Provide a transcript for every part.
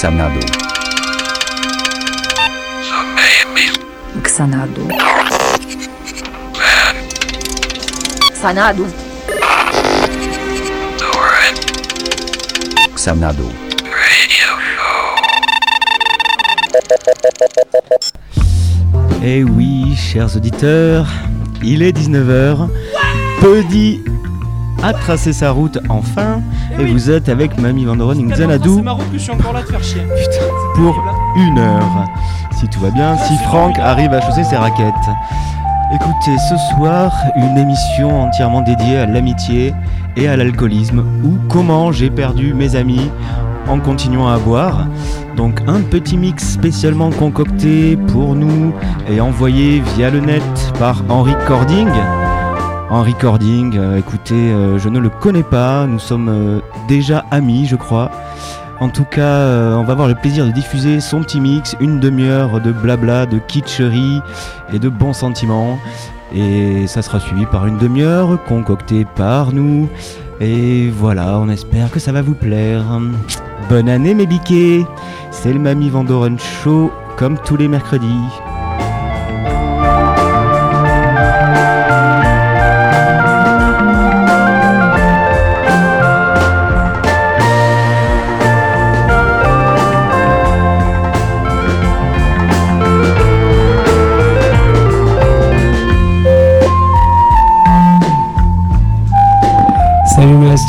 Xanadu. Xanadu. Xanadu. Xanadu. Eh oui, chers auditeurs, il est 19h. Petit a tracé sa route enfin et, vous êtes avec Mamie Vandoren Xanadu. C'est marrant que je suis encore là de faire chier. Putain, pour une heure. Si tout va bien, si Franck arrive à chausser ses raquettes. Écoutez, ce soir, une émission entièrement dédiée à l'amitié et à l'alcoolisme, ou comment j'ai perdu mes amis en continuant à boire. Donc un petit mix spécialement concocté pour nous et envoyé via le net par Henri Cording en recording. Euh, écoutez, euh, je ne le connais pas, nous sommes euh, déjà amis, je crois. En tout cas, on va avoir le plaisir de diffuser son petit mix, une demi-heure de blabla, de kitscherie et de bons sentiments. Et ça sera suivi par une demi-heure concoctée par nous. Et voilà, on espère que ça va vous plaire. Bonne année mes biquets C'est le Mamie Vandoren Show, comme tous les mercredis.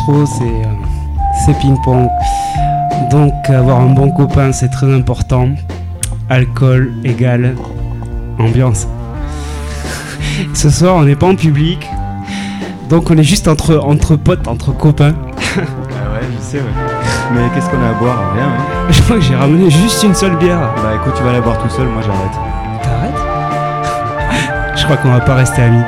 Euh, c'est ping-pong. Donc avoir un bon copain, c'est très important. Alcool égale ambiance. Ce soir, on n'est pas en public. Donc on est juste entre, entre potes, entre copains. ah ouais, je sais, ouais. Mais qu'est-ce qu'on a à boire Rien. Hein. je crois que j'ai ramené juste une seule bière. Bah écoute, tu vas la boire tout seul, moi j'arrête. T'arrêtes Je crois qu'on va pas rester amis.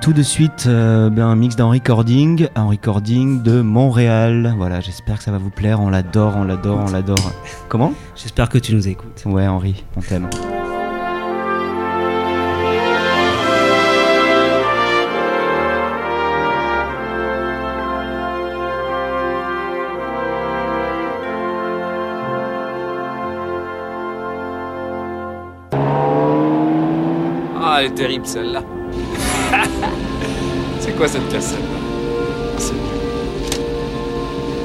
Tout de suite euh, ben, un mix d'un recording, un recording de Montréal. Voilà, j'espère que ça va vous plaire. On l'adore, on l'adore, on l'adore. Comment? J'espère que tu nous écoutes. Ouais, Henri, on t'aime. Ah, elle est terrible celle-là. C'est quoi cette cassette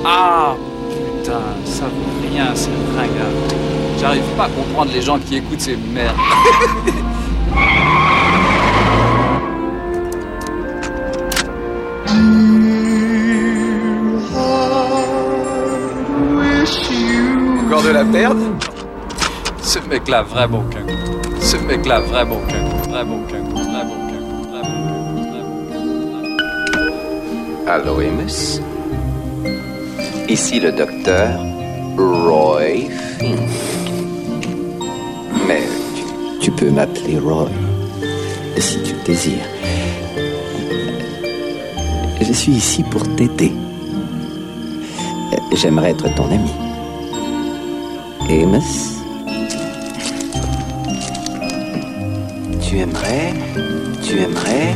Ah putain, ça vaut rien, c'est ringard. J'arrive pas à comprendre les gens qui écoutent ces merdes. Encore de la perte Ce mec-là, vraiment qu'un Ce mec-là, vraiment qu'un Vraiment qu'un Allô, Amos. Ici le docteur Roy Fink. Mais tu, peux m'appeler Roy si tu le désires. Je suis ici pour t'aider. j'aimerais être ton ami. Amos? Tu aimerais, tu aimerais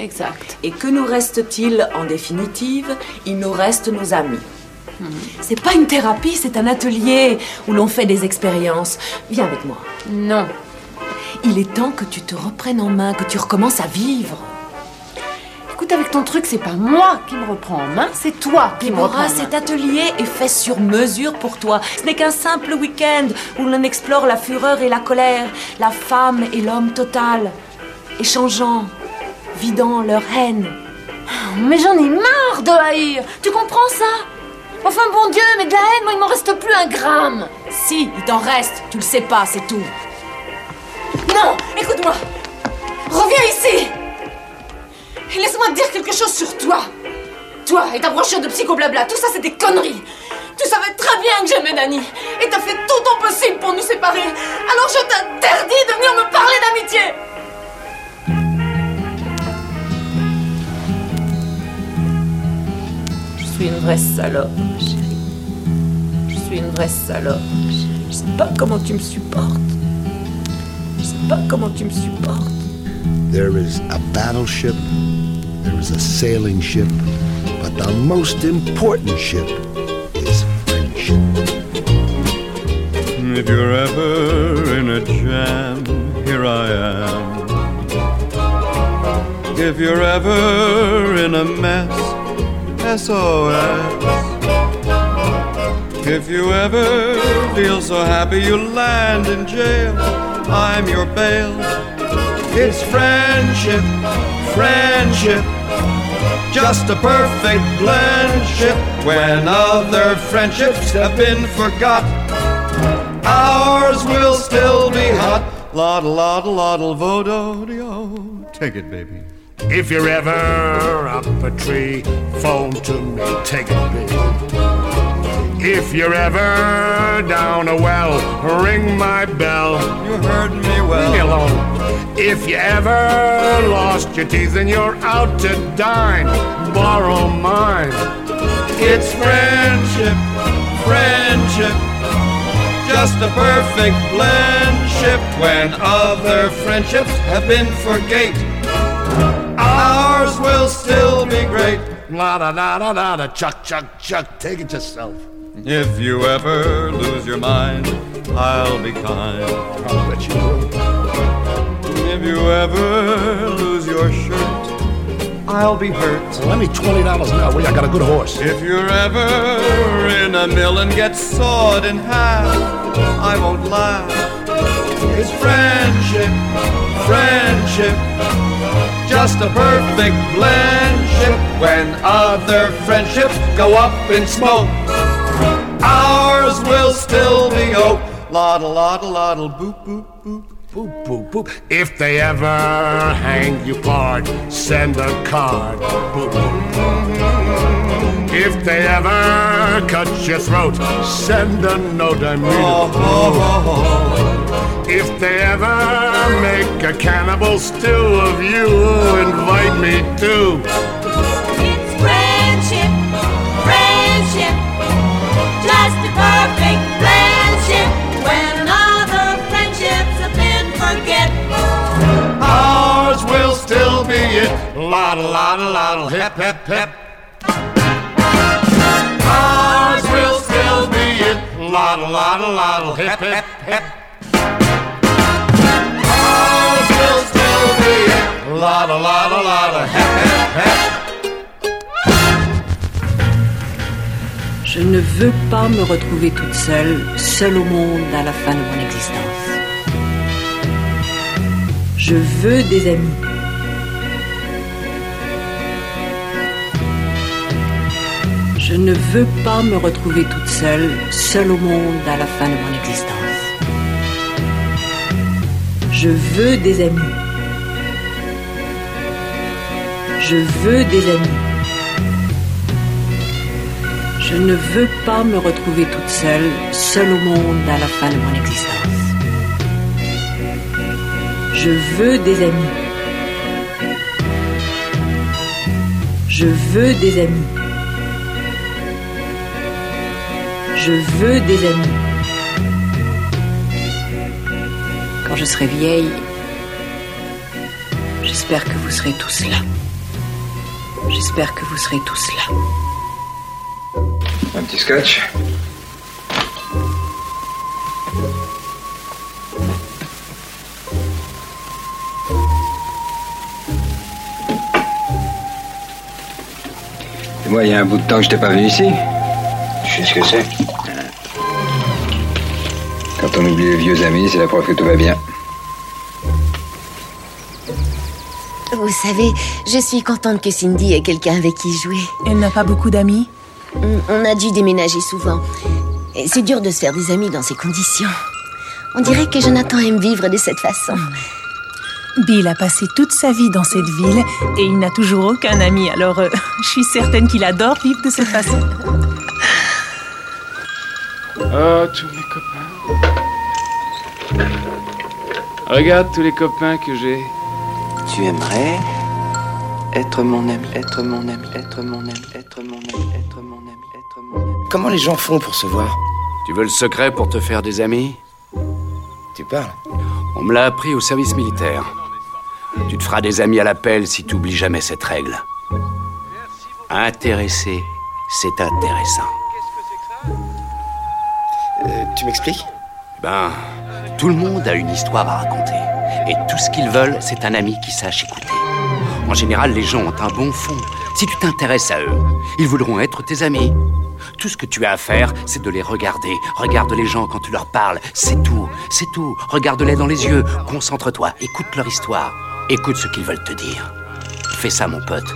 Exact. Et que nous reste-t-il en définitive? Il nous reste nos amis. C'est pas une thérapie, c'est un atelier où l'on fait des expériences. Viens avec moi. Non. Il est temps que tu te reprennes en main, que tu recommences à vivre. Écoute, avec ton truc, c'est pas moi qui me reprends en main, c'est toi qui me reprends en main. cet atelier est fait sur mesure pour toi. Ce n'est qu'un simple week-end où l'on explore la fureur et la colère, la femme et l'homme total, échangeant, vidant leur haine. Mais j'en ai marre de haïr. Tu comprends ça? Enfin, bon Dieu, mais de la haine, moi, il m'en reste plus un gramme. Si, il t'en reste, tu le sais pas, c'est tout. Non Écoute-moi. Reviens ici. Et laisse-moi te dire quelque chose sur toi. Toi et ta brochure de psychoblabla, tout ça c'est des conneries. Tu savais très bien que j'aimais Dani Et t'as fait tout ton possible pour nous séparer. Alors je t'interdis de venir me parler d'amitié vraie salope, chérie. Je suis une vraie salope. Je sais pas comment tu me supportes. Je sais pas comment tu me supportes. There is a battleship, there is a sailing ship, but the most important ship is friendship. If you're ever in a jam, here I am. If you're ever in a mess, SOS. If you ever feel so happy you land in jail, I'm your bail. It's friendship, friendship, just a perfect blendship. When other friendships have been forgot, ours will still be hot. Loddle, loddle, loddle, vodo, Take it, baby. If you're ever up a tree, phone to me, take a big. If you're ever down a well, ring my bell. You heard me well. Leave me alone. If you ever lost your teeth and you're out to dine, borrow mine. It's friendship, friendship, just a perfect blendship. When other friendships have been forgate, ours will still be great. La da da da da da, chuck, chuck, chuck, take it yourself. If you ever lose your mind, I'll be kind. I'll bet you will. If you ever lose your shirt, I'll be hurt. Well, lend me $20 now, will you? I got a good horse. If you're ever in a mill and get sawed in half, I won't laugh. It's friendship, friendship, just a perfect blendship. When other friendships go up in smoke, ours will still be oak. Loddle, loddle, loddle, boop, boop, boop. Boop, boop, boop. If they ever hang you part, send a card. Boop, boop. If they ever cut your throat, send a note. I mean, it. If they ever make a cannibal stew of you, invite me too. It's friendship, friendship, just a perfect friendship. When other friendships have been forget, Ours will still be it. Loddle, loddle, loddle, hip, hip, hip. Ours will still be it. Loddle, loddle, hip, hip, hip. Ours will Je ne veux pas me retrouver toute seule, seule au monde à la fin de mon existence. Je veux des amis. Je ne veux pas me retrouver toute seule, seule au monde à la fin de mon existence. Je veux des amis. Je veux des amis. Je ne veux pas me retrouver toute seule, seule au monde à la fin de mon existence. Je veux des amis. Je veux des amis. Je veux des amis. Quand je serai vieille, j'espère que vous serez tous là. J'espère que vous serez tous là. Un petit scotch Moi, il y a un bout de temps que je t'ai pas vu ici. Je sais ce que c'est. On oublie les vieux amis, c'est la preuve que tout va bien. Vous savez, je suis contente que Cindy ait quelqu'un avec qui jouer. Elle n'a pas beaucoup d'amis On a dû déménager souvent. Et c'est dur de se faire des amis dans ces conditions. On dirait que Jonathan aime vivre de cette façon. Bill a passé toute sa vie dans cette ville et il n'a toujours aucun ami, alors euh, je suis certaine qu'il adore vivre de cette façon. Oh, tous mes copains. Regarde tous les copains que j'ai. Tu aimerais être mon ami, être mon ami, être mon ami, être mon ami, être mon ami, être mon ami. Comment les gens font pour se voir? Tu veux le secret pour te faire des amis? Tu parles On me l'a appris au service militaire. Tu te feras des amis à l'appel si tu oublies jamais cette règle. Intéressé, c'est intéressant. Euh, tu m'expliques? Ben, tout le monde a une histoire à raconter. Et tout ce qu'ils veulent, c'est un ami qui sache écouter. En général, les gens ont un bon fond. Si tu t'intéresses à eux, ils voudront être tes amis. Tout ce que tu as à faire, c'est de les regarder. Regarde les gens quand tu leur parles. C'est tout, c'est tout. Regarde-les dans les yeux. Concentre-toi. Écoute leur histoire. Écoute ce qu'ils veulent te dire. Fais ça, mon pote.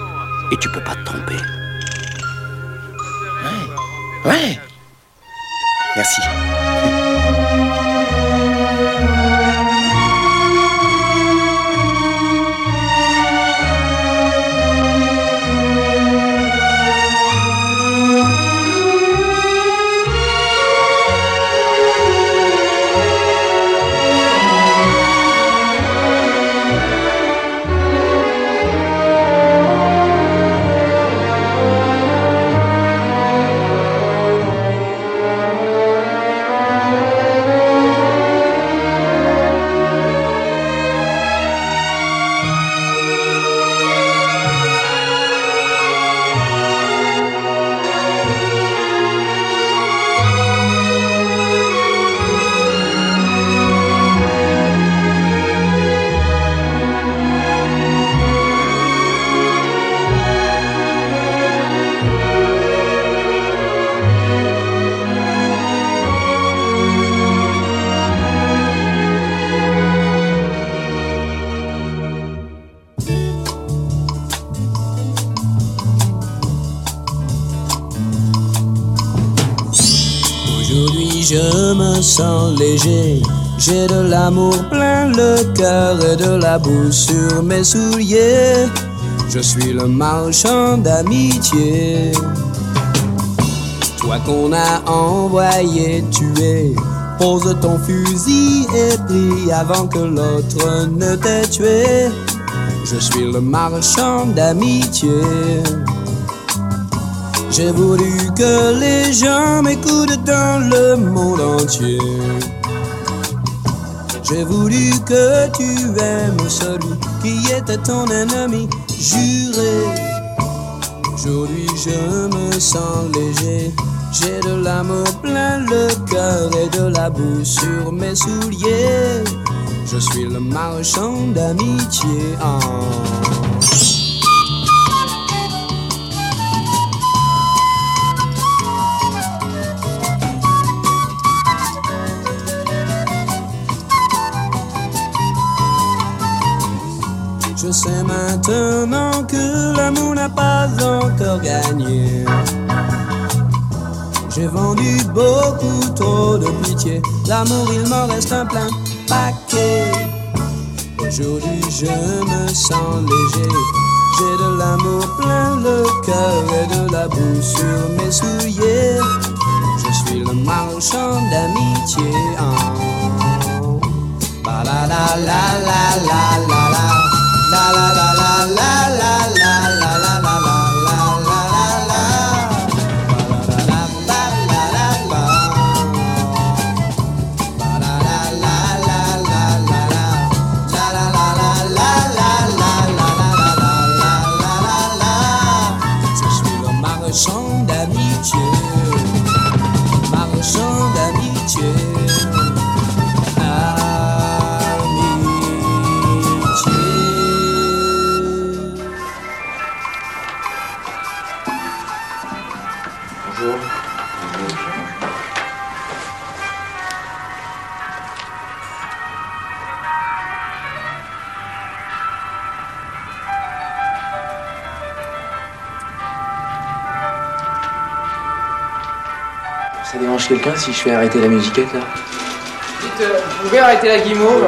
Et tu peux pas te tromper. Ouais. Merci. J'ai de l'amour plein le cœur et de la boue sur mes souliers. Je suis le marchand d'amitié. Toi qu'on a envoyé tuer, pose ton fusil et prie avant que l'autre ne t'ait tué. Je suis le marchand d'amitié. J'ai voulu que les gens m'écoutent dans le monde entier. J'ai voulu que tu aimes celui qui était ton ennemi juré. Aujourd'hui je me sens léger. J'ai de l'amour plein le cœur et de la boue sur mes souliers. Je suis le marchand d'amitié. Sais maintenant que l'amour n'a pas encore gagné. J'ai vendu beaucoup trop de pitié. L'amour, il m'en reste un plein paquet. Aujourd'hui, je me sens léger. J'ai de l'amour plein le cœur et de la boue sur mes souliers. Je suis le marchand d'amitié. Oh. La la la la. La la la la la la la la si je fais arrêter la musiquette là Dites, euh, vous pouvez arrêter la guimauve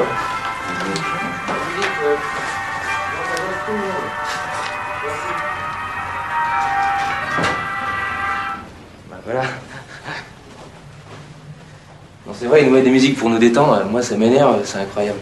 Bah voilà. Non, c'est vrai, ils nous mettent des musiques pour nous détendre. Moi, ça m'énerve, c'est incroyable.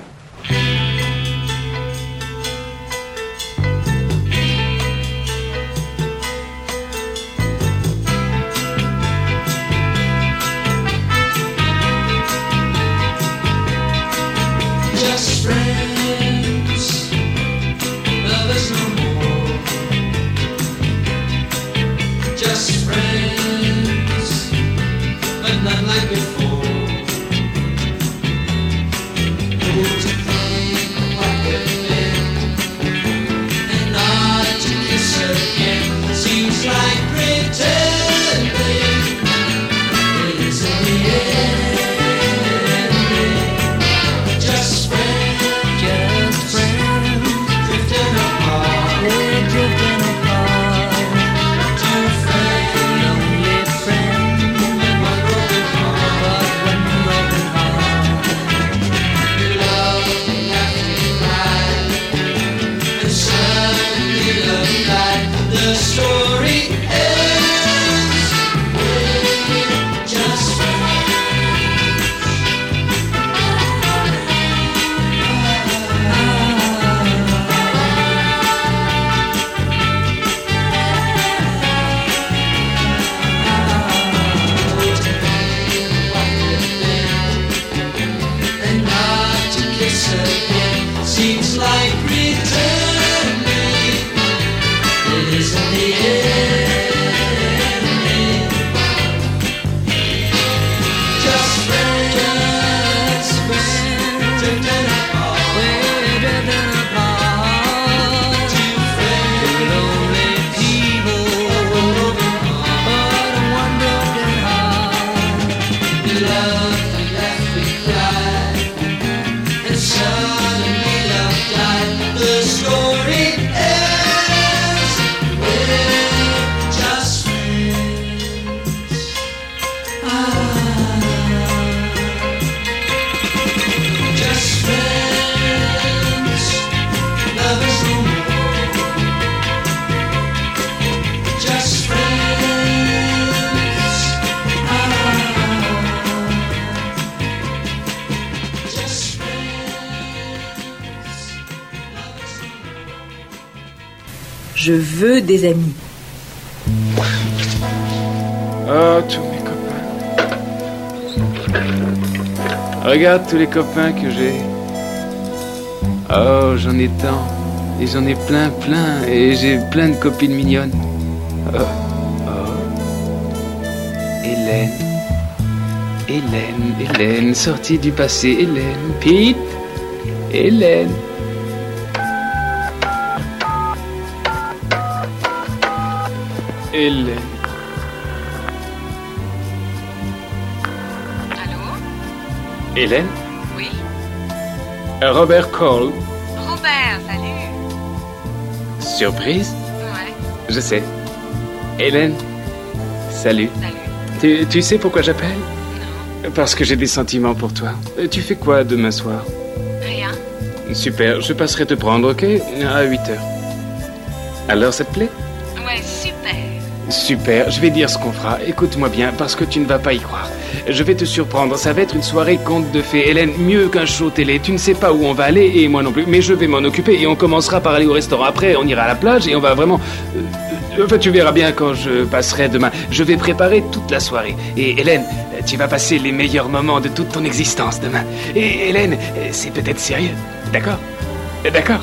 Tous les copains que j'ai. Oh, j'en ai tant. Et j'en ai plein, plein. Et j'ai plein de copines mignonnes. Oh, oh. Hélène. Hélène, Hélène, sortie du passé. Hélène. Pete. Hélène. Hélène. Hélène Oui. Robert Cole. Robert, salut. Surprise Ouais. Je sais. Hélène Salut. Salut. Tu, tu sais pourquoi j'appelle Parce que j'ai des sentiments pour toi. Euh, Tu fais quoi demain soir Rien. Super, je passerai te prendre, ok? À 8 heures. Alors, ça te plaît? Super. Je vais dire ce qu'on fera. Écoute-moi bien, parce que tu ne vas pas y croire. Je vais te surprendre, ça va être une soirée conte de fées. Hélène, mieux qu'un show télé. Tu ne sais pas où on va aller, et moi non plus. Mais je vais m'en occuper, et on commencera par aller au restaurant. Après, on ira à la plage, et on va vraiment... euh, Enfin, tu verras bien quand je passerai demain. Je vais préparer toute la soirée. Et Hélène, tu vas passer les meilleurs moments de toute ton existence demain. Et Hélène, c'est peut-être sérieux. D'accord? D'accord?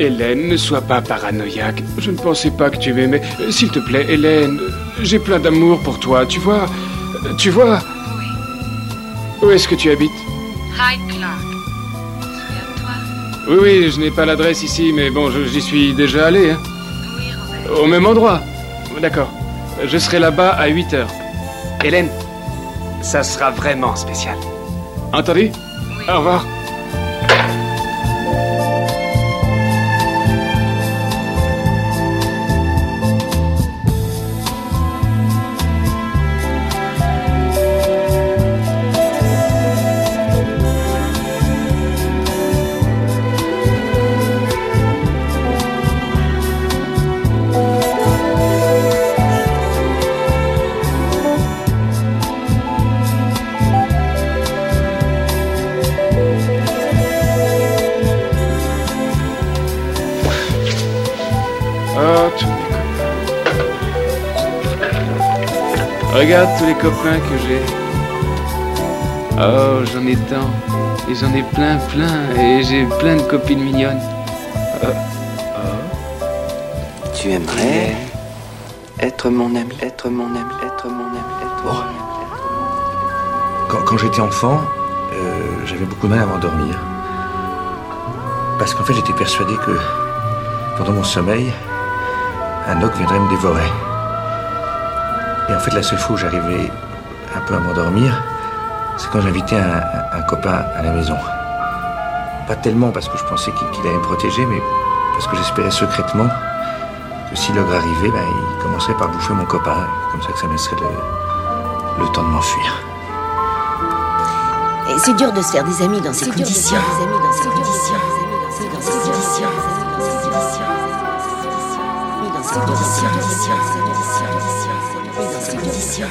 Hélène, ne sois pas paranoïaque. Je ne pensais pas que tu m'aimais. Euh, S'il te plaît, Hélène, euh, j'ai plein d'amour pour toi, tu vois. Euh, Tu vois Où est-ce que tu habites? Hyde Clark. Oui, oui, je n'ai pas l'adresse ici, mais bon, j'y suis déjà allé. hein. Au même endroit D'accord. Je serai là-bas à 8 heures. Hélène, ça sera vraiment spécial. Entendu? Au revoir. Regarde tous les copains que j'ai. Oh, j'en ai tant. Et j'en ai plein, plein. Et j'ai plein de copines mignonnes. Oh, Tu aimerais être mon ami, être mon ami, être mon ami, être mon ami. Quand, quand j'étais enfant, euh, j'avais beaucoup de mal à m'endormir. Parce qu'en fait, j'étais persuadé que pendant mon sommeil, un ogre viendrait me dévorer. Et en fait, la seule fois où j'arrivais un peu à m'endormir, c'est quand j'invitais un, un- un copain à la maison. Pas tellement parce que je pensais qu'il allait me protéger, mais parce que j'espérais secrètement que si l'ogre arrivait, ben, il commencerait par bouffer mon copain. Comme ça que ça me laisserait le, le temps de m'enfuir. Et c'est dur de se faire des amis dans ces conditions. Des amis dans ces conditions. Dans ces conditions.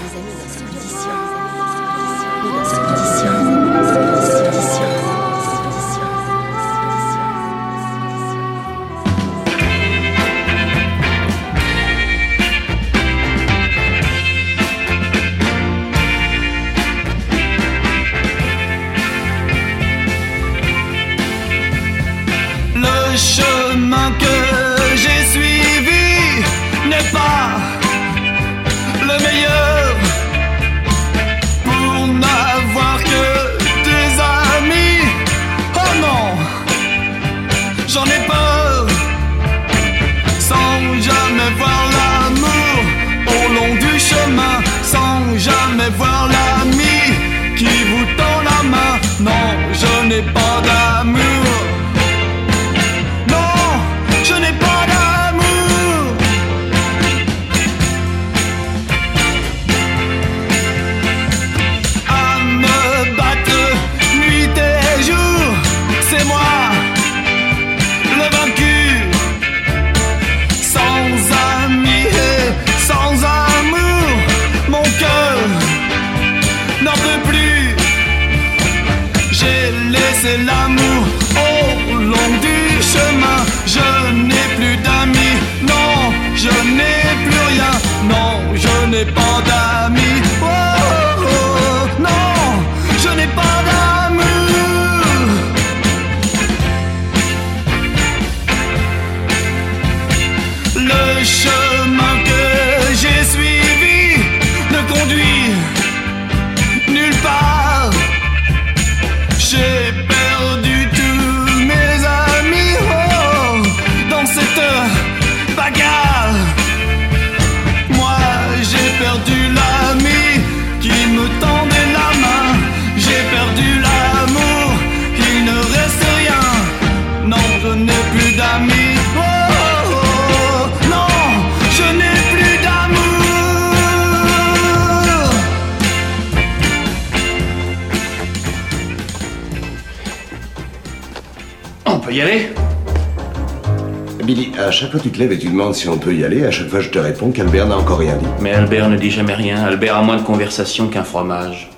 Billy, à chaque fois tu te lèves et tu demandes si on peut y aller, à chaque fois je te réponds qu'Albert n'a encore rien dit. Mais Albert ne dit jamais rien. Albert a moins de conversation qu'un fromage.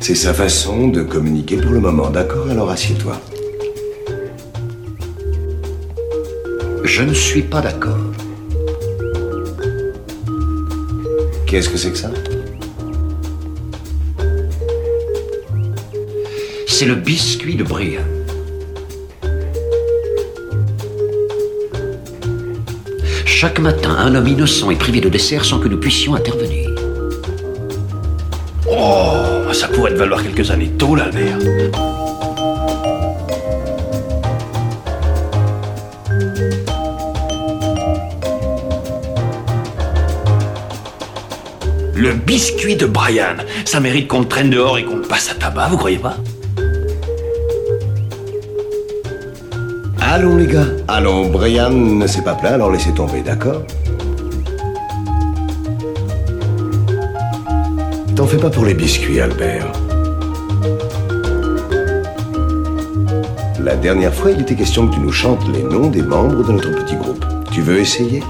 C'est sa façon de communiquer pour le moment, d'accord? Alors assieds-toi. Je ne suis pas d'accord. Qu'est-ce que c'est que ça? C'est le biscuit de Brian. Chaque matin, un homme innocent est privé de dessert sans que nous puissions intervenir. Oh, ça pourrait te valoir quelques années tôt, l'Albert. Le biscuit de Brian, ça mérite qu'on le traîne dehors et qu'on le passe à tabac, vous croyez pas? Allons les gars, allons, Brian ne s'est pas plaint, alors laissez tomber, d'accord T'en fais pas pour les biscuits, Albert. La dernière fois, il était question que tu nous chantes les noms des membres de notre petit groupe. Tu veux essayer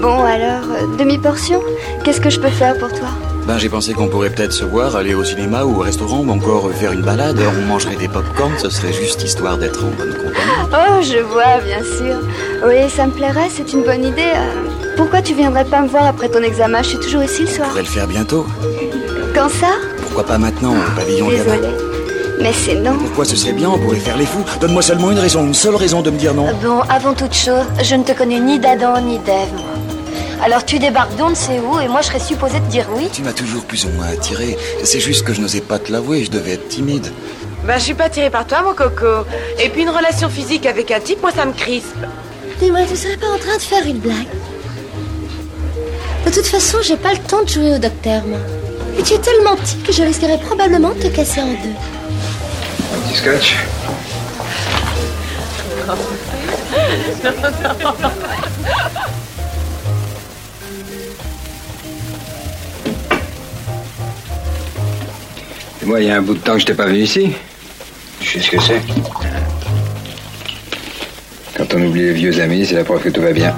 Bon, alors, euh, demi-portion Qu'est-ce que je peux faire pour toi? Ben, j'ai pensé qu'on pourrait peut-être se voir, aller au cinéma ou au restaurant, ou encore faire une balade. On mangerait des pop-corn, ce serait juste histoire d'être en bonne compagnie. Oh, je vois, bien sûr. Oui, ça me plairait, c'est une bonne idée. Euh, Pourquoi tu viendrais pas me voir après ton examen? Je suis toujours ici le On soir. pourrait le faire bientôt. Quand ça? Pourquoi pas maintenant, au pavillon Désolée. gamin Mais c'est non. Pourquoi ce serait bien? On pourrait faire les fous. Donne-moi seulement une raison, une seule raison de me dire non. Bon, avant toute chose, je ne te connais ni d'Adam ni d'Ève, moi. Alors tu débarques d'on ne sait où et moi je serais supposée te dire oui Tu m'as toujours plus ou moins attiré. C'est juste que je n'osais pas te l'avouer, je devais être timide. Bah, je suis pas attirée par toi, mon coco. Et puis une relation physique avec un type, moi, ça me crispe. Dis-moi, tu serais pas en train de faire une blague De toute façon, j'ai pas le temps de jouer au docteur, moi. Et tu es tellement petit que je risquerais probablement de te casser en deux. Un petit scotch Et moi, il y a un bout de temps que je t'ai pas vu ici. Tu sais ce que c'est? Quand on oublie les vieux amis, c'est la preuve que tout va bien.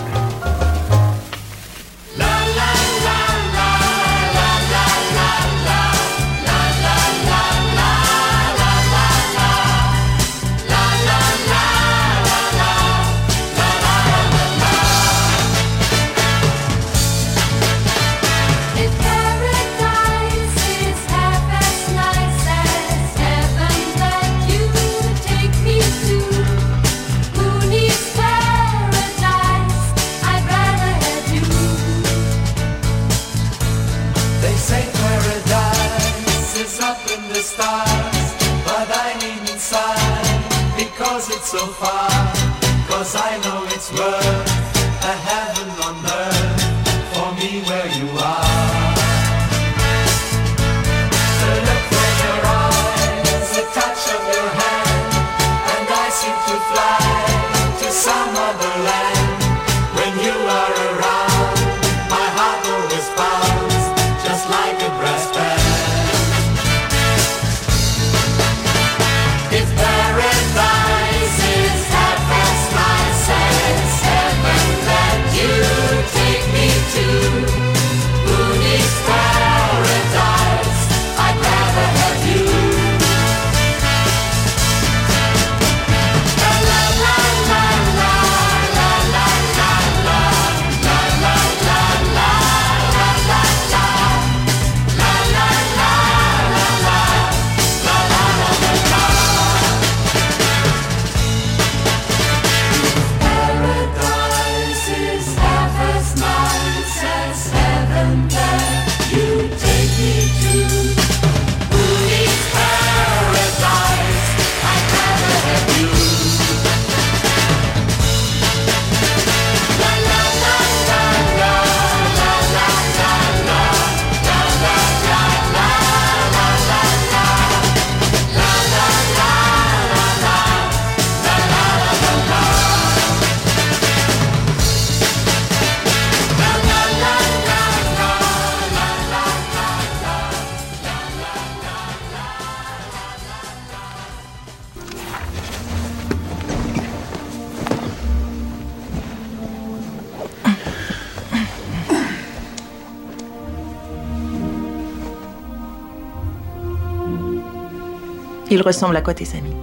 Ils ressemblent à quoi tes amis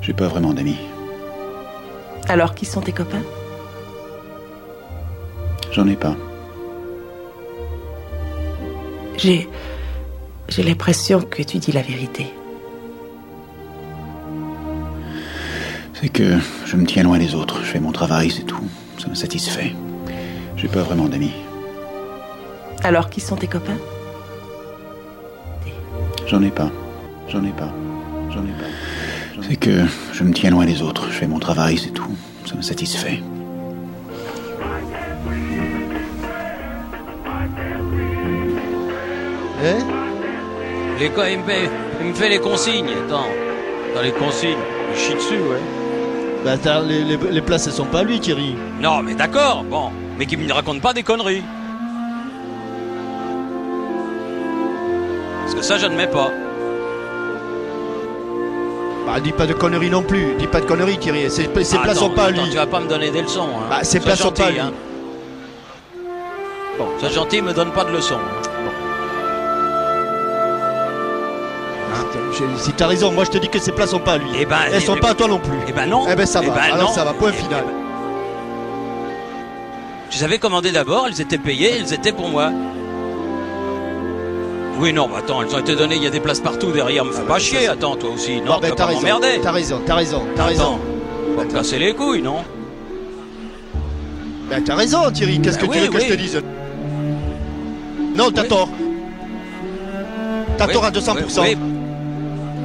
J'ai pas vraiment d'amis. Alors, qui sont tes copains J'en ai pas. J'ai. J'ai l'impression que tu dis la vérité. C'est que je me tiens loin des autres. Je fais mon travail, c'est tout. Ça me satisfait. J'ai pas vraiment d'amis. Alors, qui sont tes copains J'en ai pas. J'en ai pas. J'en ai pas. C'est que je me tiens loin des autres. Je fais mon travail, c'est tout. Ça me satisfait. Hein? Les il, me fait, il me fait les consignes. Attends. Dans les consignes. Il chie dessus, ouais. Bah, t'as- les, les- les places, elles sont pas à lui, Thierry. Non, mais d'accord, bon. Mais qu'il me raconte pas des conneries. Ça, je ne mets pas. Bah, dis pas de conneries non plus. Dis pas de conneries, Thierry. Ces, ces Ah, attends, sont pas à lui. Tu vas pas me donner des leçons. Hein. Bah, ces places sont pas à gentil, lui. hein. Bon, sois gentil, me donne pas de leçons. Je- Si t'as raison, moi je te dis que ces places sont pas à lui. Eh ben, elles sont eh pas à ben- toi non plus. Eh ben non. Eh ben ça Eh va. ben Alors non. ça va. Point final. Je les avais commandées d'abord, elles étaient payées, elles étaient pour moi. Oui, non, bah attends, elles ont été données, il y a des places partout derrière, me fais pas chier, attends, toi aussi, non, tu ben, vas t'as raison. T'as raison. T'as raison. T'as raison. Faut me casser les couilles, non Ben, t'as raison, Thierry. Qu'est-ce que tu oui, veux que je te dise? Non, t'as tort. T'as tort à 200%. oui, oui.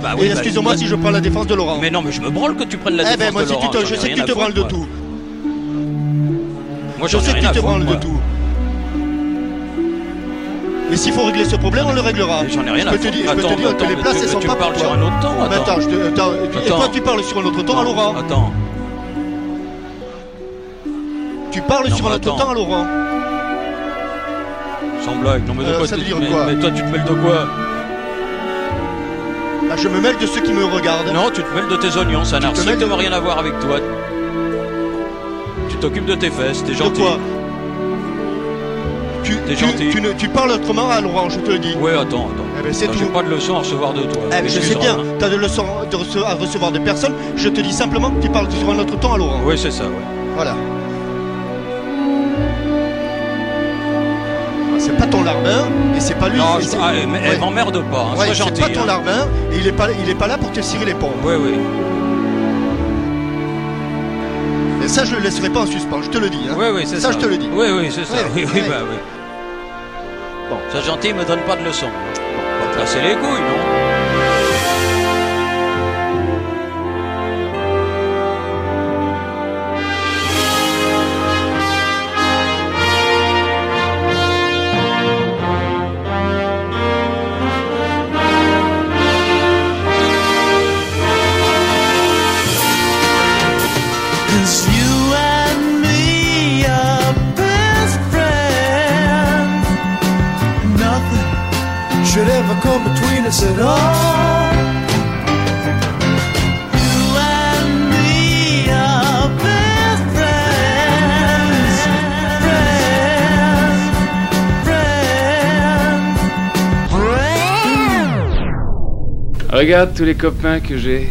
Bah Et oui, bah, excuse-moi bah- si je prends la défense de Laurent. Mais non, mais je me branle que tu prennes la Eh défense ben, moi, de si tu Laurent, te- j'en je ai sais que tu te branles de tout. Moi, Je sais que tu te branles de tout. Mais s'il faut régler ce problème, on le réglera. J'en ai rien je à te dire, je peux te dire attends, que les places, elles sont tu pas parles sur un autre Mais attends. attends, je te- attends, et toi, tu parles sur un autre ton à Laurent. Attends. Tu parles Non, sur un autre temps à Laurent. Sans blague, non mais de Euh, quoi ça veut dire mais, quoi mais toi tu te mêles de quoi? Je me mêle de ceux qui me regardent. Non, tu te mêles de tes oignons, ça n'a strictement rien à voir avec toi. Tu t'occupes de tes fesses, t'es De gentil. quoi tu, T'es tu, gentil. tu, ne- tu parles autrement à Laurent, je te le dis. Ouais, attends, attends. Eh ben, c'est Attends, J'ai tout. pas de leçon à recevoir de toi. Eh ben, je sais Excuse-moi, bien, hein. t'as de leçons de rece- à recevoir de personne. Je te dis simplement que tu parles sur un autre ton à Laurent. Oui, c'est ça, ouais. Voilà. Ah, C'est pas ton larbin et c'est pas lui. Non, et je- c'est- ah, mais elle Ouais. m'emmerde pas, hein, Ouais, sois c'est pas ton hein. larbin et il est pas, il est pas là pour te cirer les pompes. Oui, oui. Et ça, je le laisserai pas en suspens, je te le dis. Hein. Oui, oui, c'est ça. Ça, je te le dis. Oui, oui, c'est ça. Ouais, Oui, oui, ouais. bah oui. Bon, sois gentil, me donne pas de leçons. Bon, casser les couilles, non? Regarde tous les copains que j'ai.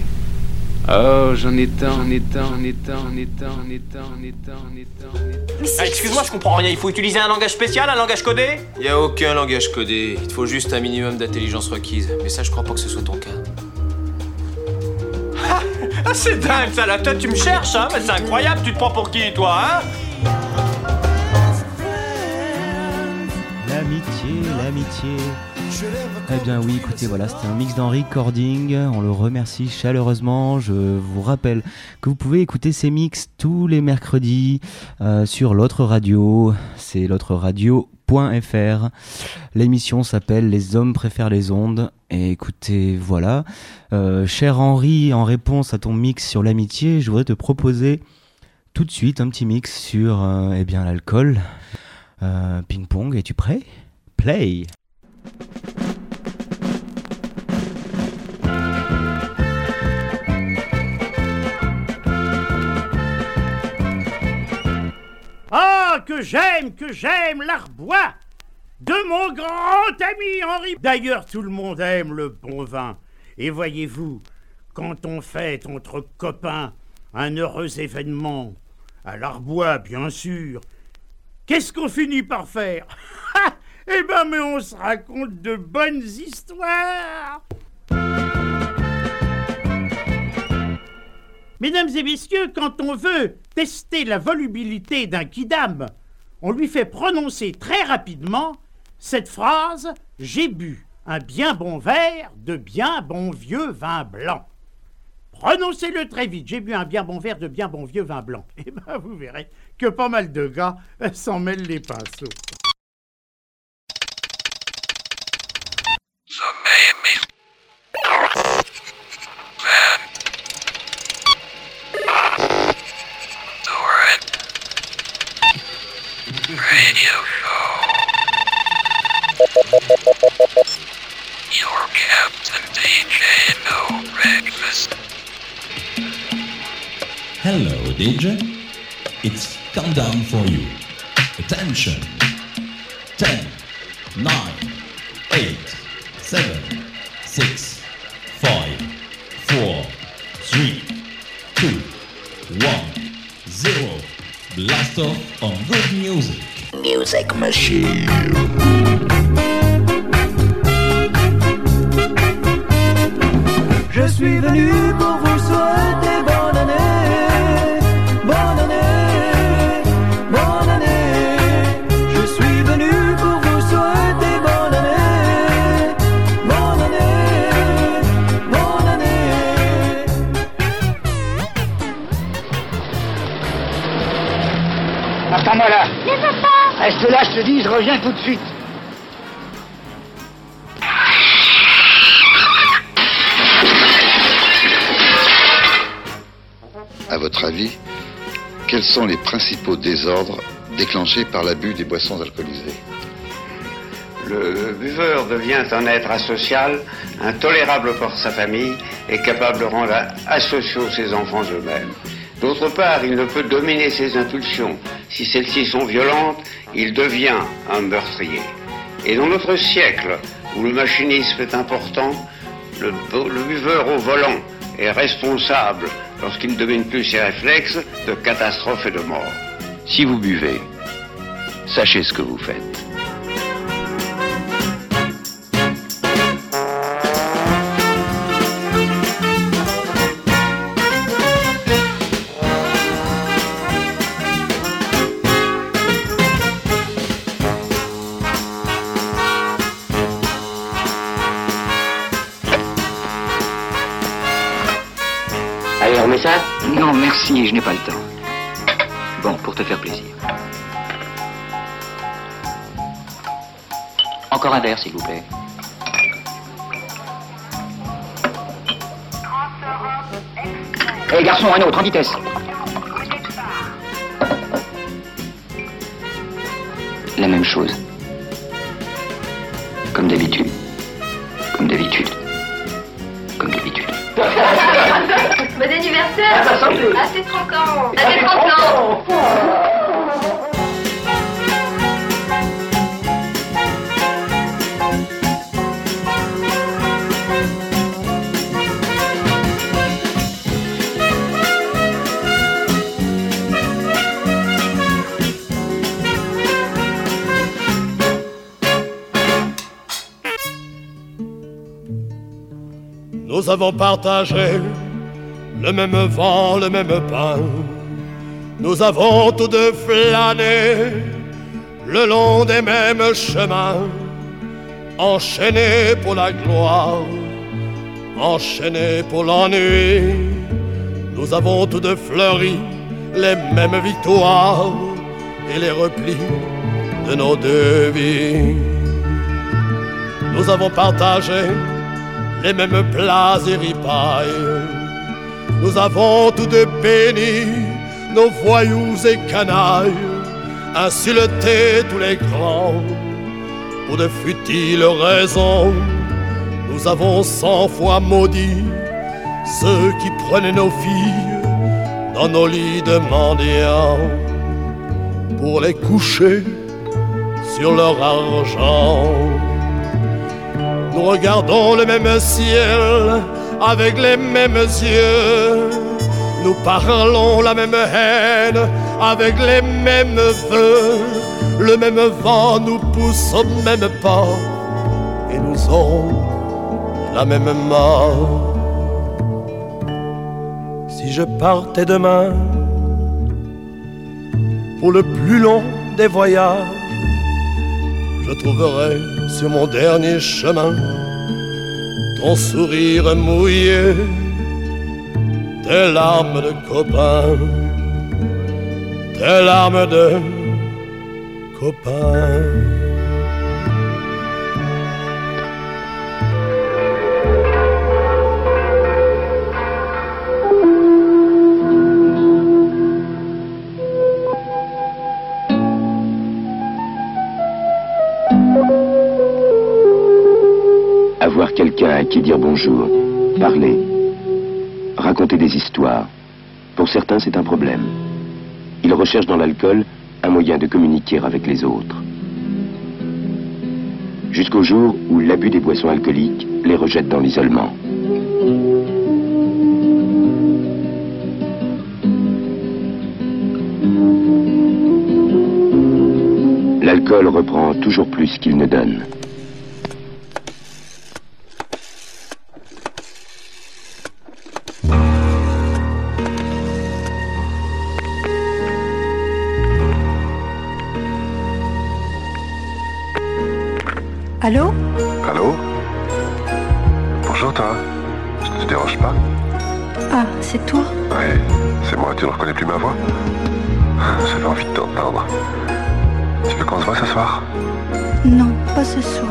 Oh, j'en ai tant, j'en ai tant, j'en ai tant, j'en ai tant, j'en ai tant, j'en ai tant, j'en ai tant. Ah, Excuse-moi, je comprends rien. Il faut utiliser un langage spécial, un langage codé Y a aucun langage codé, il te faut juste un minimum d'intelligence requise. Mais ça, je crois pas que ce soit ton cas. Ah, c'est dingue ça, la tête, tu me cherches, hein Mais c'est incroyable, tu te prends pour qui, toi, hein? L'amitié, l'amitié. Eh bien oui, écoutez, voilà, c'était un mix d'Henri Cording. On le remercie chaleureusement. Je vous rappelle que vous pouvez écouter ces mix tous les mercredis euh, sur l'autre radio. C'est l'autre radio.fr. L'émission s'appelle Les hommes préfèrent les ondes. Et écoutez, voilà. Euh, cher Henri, en réponse à ton mix sur l'amitié, je voudrais te proposer tout de suite un petit mix sur euh, eh bien l'alcool. Ping-pong, es-tu prêt? Play que j'aime, que j'aime l'arbois de mon grand ami Henri. D'ailleurs, tout le monde aime le bon vin. Et voyez-vous, quand on fête entre copains un heureux événement, à l'Arbois, bien sûr, qu'est-ce qu'on finit par faire? Eh ben, mais on se raconte de bonnes histoires. Mesdames et messieurs, quand on veut tester la volubilité d'un kidam, on lui fait prononcer très rapidement cette phrase J'ai bu un bien bon verre de bien bon vieux vin blanc. Prononcez-le très vite. J'ai bu un bien bon verre de bien bon vieux vin blanc. Eh ben, vous verrez que pas mal de gars euh, s'en mêlent les pinceaux. Radio show. Your captain DJ no breakfast. Hello, DJ. It's countdown for you. Attention. 10, 9, 8, 7, 6, 5, 4, 3, 2, 1, 0. Blast off on good music. Music machine. Je suis venu pour vous souhaiter Te dis, je reviens tout de suite. À votre avis, quels sont les principaux désordres déclenchés par l'abus des boissons alcoolisées? Le buveur devient un être asocial, intolérable pour sa famille et capable de rendre asociaux ses enfants eux-mêmes. D'autre part, il ne peut dominer ses impulsions. Si celles-ci sont violentes, il devient un meurtrier. Et dans notre siècle, où le machinisme est important, le, bu- le buveur au volant est responsable, lorsqu'il ne domine plus ses réflexes, de catastrophes et de mort. Si vous buvez, sachez ce que vous faites. Merci, je n'ai pas le temps. Bon, pour te faire plaisir. Encore un verre, s'il vous plaît. Hé, garçon, un autre, en vitesse. La même chose. À ta santé. À tes 30 ans À tes 30 ans Nous avons partagé le même vent, le même pain. Nous avons tous deux flâné le long des mêmes chemins, enchaînés pour la gloire, enchaînés pour l'ennui. Nous avons tous deux fleuri les mêmes victoires et les replis de nos deux vies. Nous avons partagé les mêmes plats et ripailles. Nous avons tous deux béni nos voyous et canailles, insulté tous les grands pour de futiles raisons. Nous avons cent fois maudit ceux qui prenaient nos filles dans nos lits de mendiants pour les coucher sur leur argent. Nous regardons le même ciel avec les mêmes yeux. Nous parlons la même haine avec les mêmes vœux. Le même vent nous pousse au même pas et nous aurons la même mort. Si je partais demain pour le plus long des voyages, je trouverai sur mon dernier chemin ton sourire mouillé, tes larmes de copain, tes larmes de copain. Qui dire bonjour, parler, raconter des histoires. Pour certains, c'est un problème. Ils recherchent dans l'alcool un moyen de communiquer avec les autres. Jusqu'au jour où l'abus des boissons alcooliques les rejette dans l'isolement. L'alcool reprend toujours plus qu'il ne donne. Te dérange pas Ah, c'est toi Oui, c'est moi, tu ne reconnais plus ma voix J'avais envie de t'entendre. Tu veux qu'on se voit ce soir Non, pas ce soir.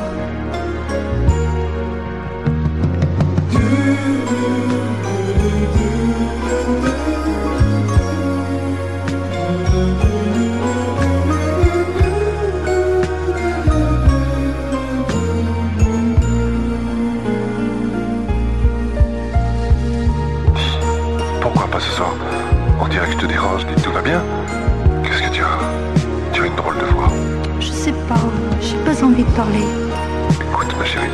Bien Qu'est-ce que tu as Tu as une drôle de voix. Je sais pas, j'ai pas envie de parler. Écoute ma chérie,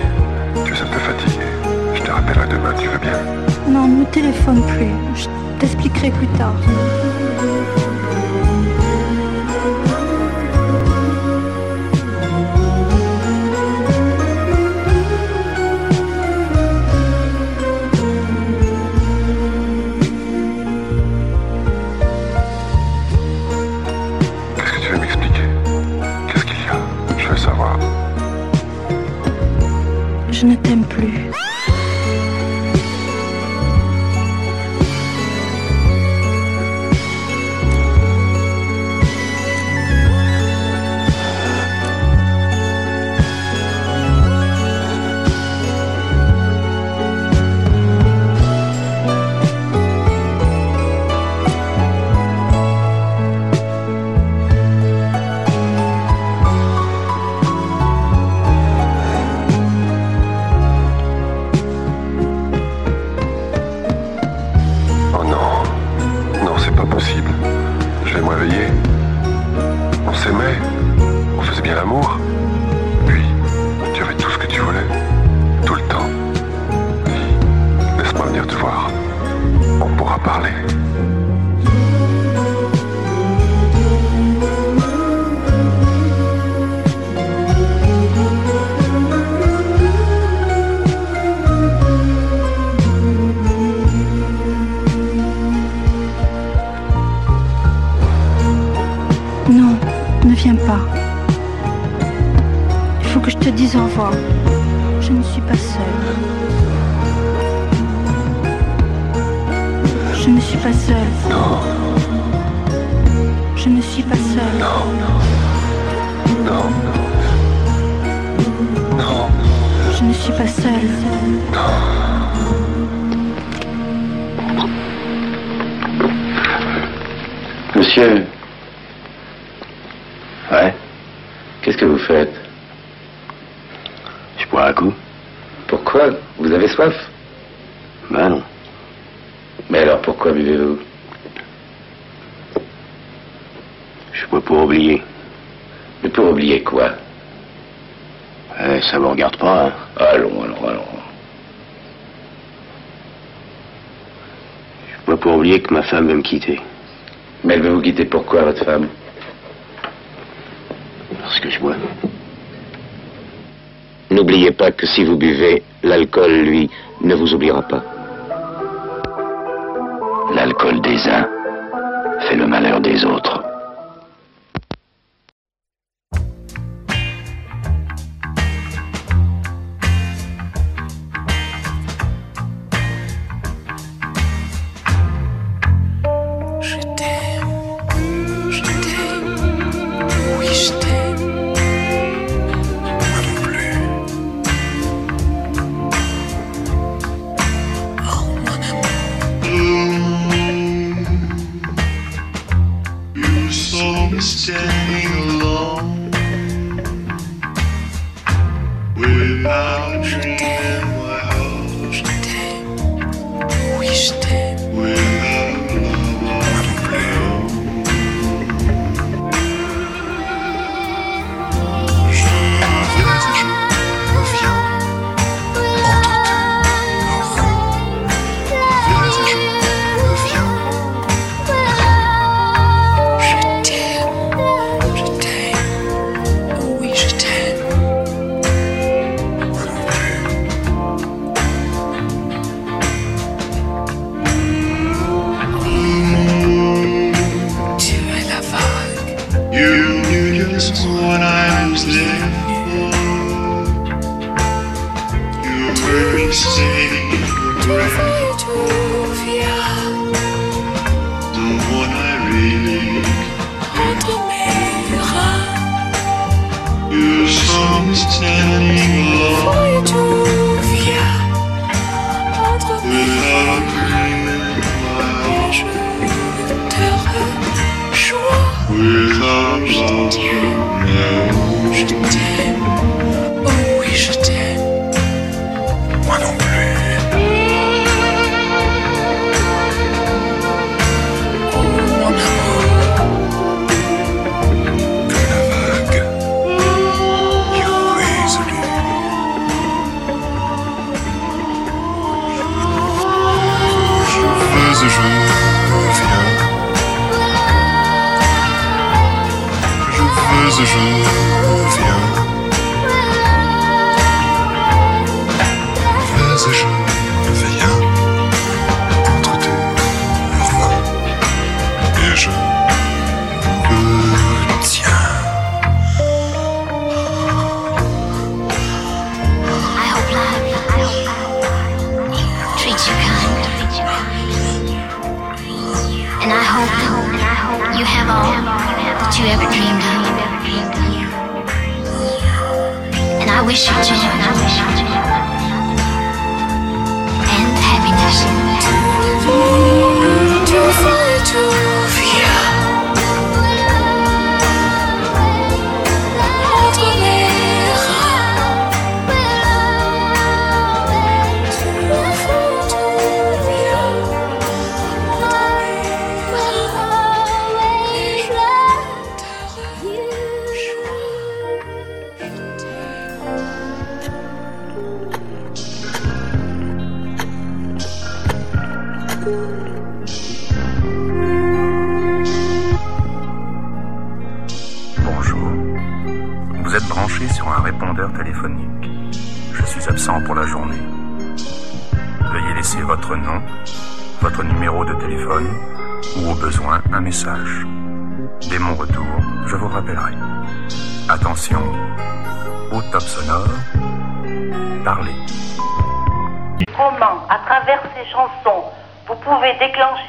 tu es un peu fatiguée. Je te rappellerai demain, tu veux bien Non, ne me téléphone plus. Je t'expliquerai plus tard. Pas. Il faut que je te dise au revoir. Je ne suis pas seule. Je ne suis pas seule. Non. Je ne suis pas seule. Non, non. Non. Je ne suis pas seule. Monsieur Ouais Qu'est-ce que vous faites Je bois un coup. Pourquoi Vous avez soif Ben non. Mais alors pourquoi buvez-vous Je bois pour oublier. Mais pour oublier quoi? Eh, ça vous regarde pas, hein? Allons, allons, allons. Moi, pour oublier que ma femme veut me quitter. Mais elle veut vous quitter pourquoi, votre femme? Parce que je bois. N'oubliez pas que si vous buvez, l'alcool, lui, ne vous oubliera pas. L'alcool des uns fait le malheur des autres.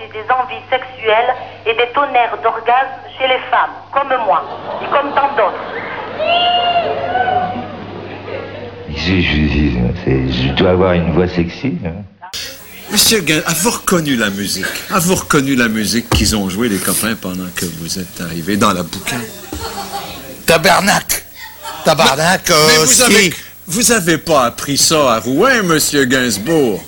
Déclencher des envies sexuelles et des tonnerres d'orgasme chez les femmes, comme moi, et comme tant d'autres. Je, je- je dois avoir une voix sexy. hein. Monsieur Gain, avez-vous reconnu la musique? Avez-vous reconnu la musique qu'ils ont joué les copains pendant que vous êtes arrivé dans la boucane? Tabarnak! Tabarnak, Mais euh, vous avez, vous avez pas appris ça à Rouen, monsieur Gainsbourg?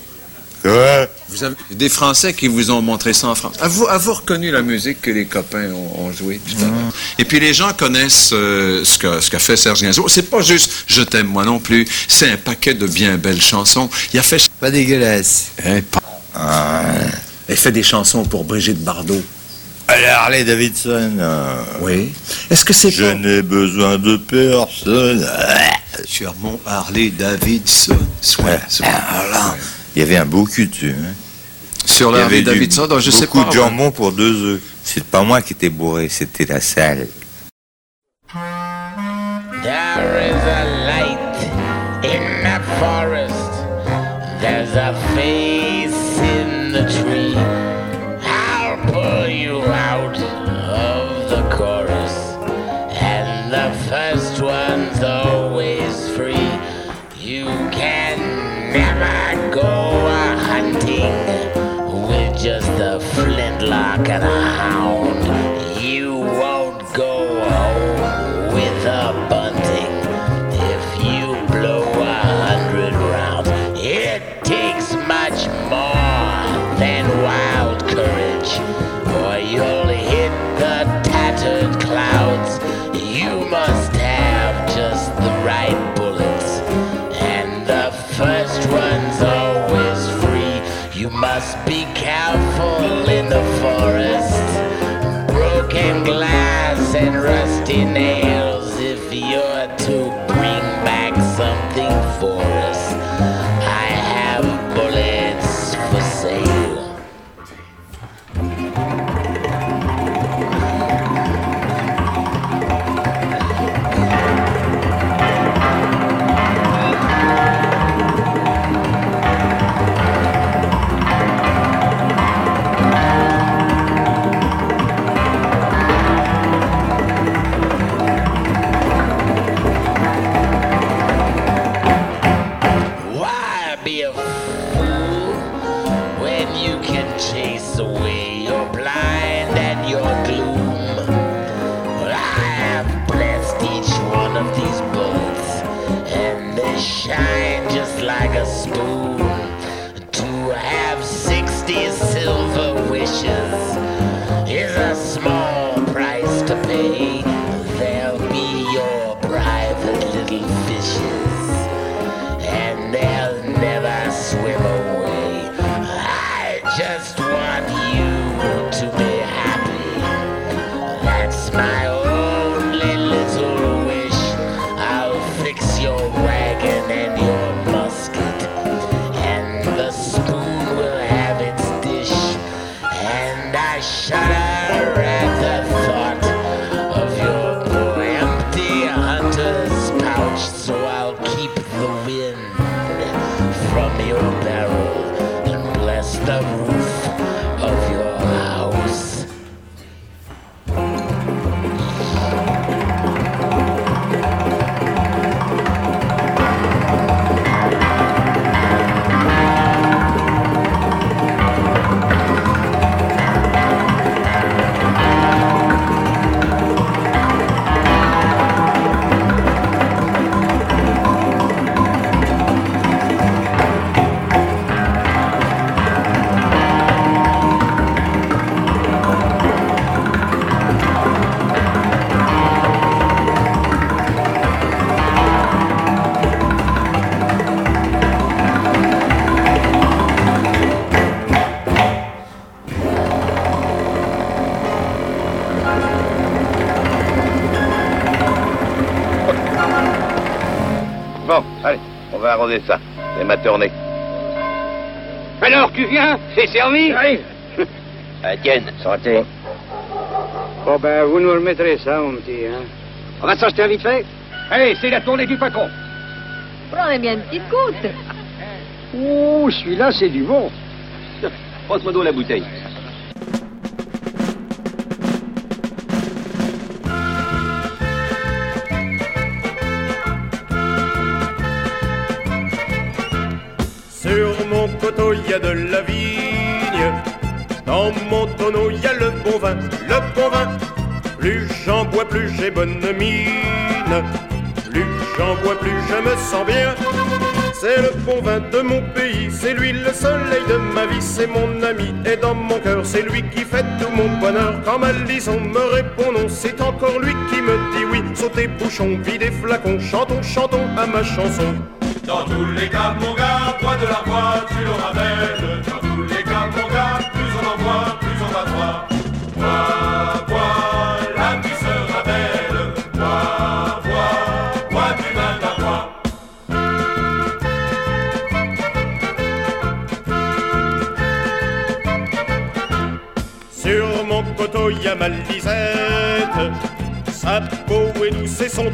Ouais. Vous avez des Français qui vous ont montré ça en France. Avez-vous avez reconnu la musique que les copains ont, ont jouée tout à l'heure? Et puis les gens connaissent euh, ce qu'a ce fait Serge Gainsbourg. C'est pas juste Je t'aime moi non plus. C'est un paquet de bien belles chansons. Il a fait. Pas dégueulasse. Hein, pas... Il fait des chansons pour Brigitte Bardot. Harley Davidson. Oui. Est-ce que c'est Je n'ai besoin de personne. Sur mon Harley Davidson. Ouais, voilà. Il y avait un beau cul dessus. hein. Sur Il y la du- Davidson, donc je sais beaucoup pas, de ouais. jambon pour deux œufs. C'est pas moi qui étais bourré, c'était la salle. There is a light in the forest. There's a face in the tree. I'll pull you out of the chorus. And the first one's always free. You can never go a hunting with just a flintlock and a hound. You the forest. Broken glass and rusty nails if you're to arroser ça. C'est ma tournée. Alors, tu viens C'est servi? J'arrive. Ah, tienne, santé. Bon, ben, vous nous remettrez ça, mon petit, hein. On va s'acheter un vite fait Allez, c'est la tournée du patron. Prends bien une petite goutte. Oh, celui-là, c'est du bon. Passe-moi donc la bouteille. Bonne mine. Plus j'en bois, plus je me sens bien. c'est le bon vin de mon pays, c'est lui le soleil de ma vie, c'est mon ami, et dans mon cœur, c'est lui qui fait tout mon bonheur. Quand ma liaison me répond non, c'est encore lui qui me dit oui. Sautez bouchon, videz flacon, chantons, chantons à ma chanson. Dans tous les cas, mon gars, bois de la voix, tu l'auras belle.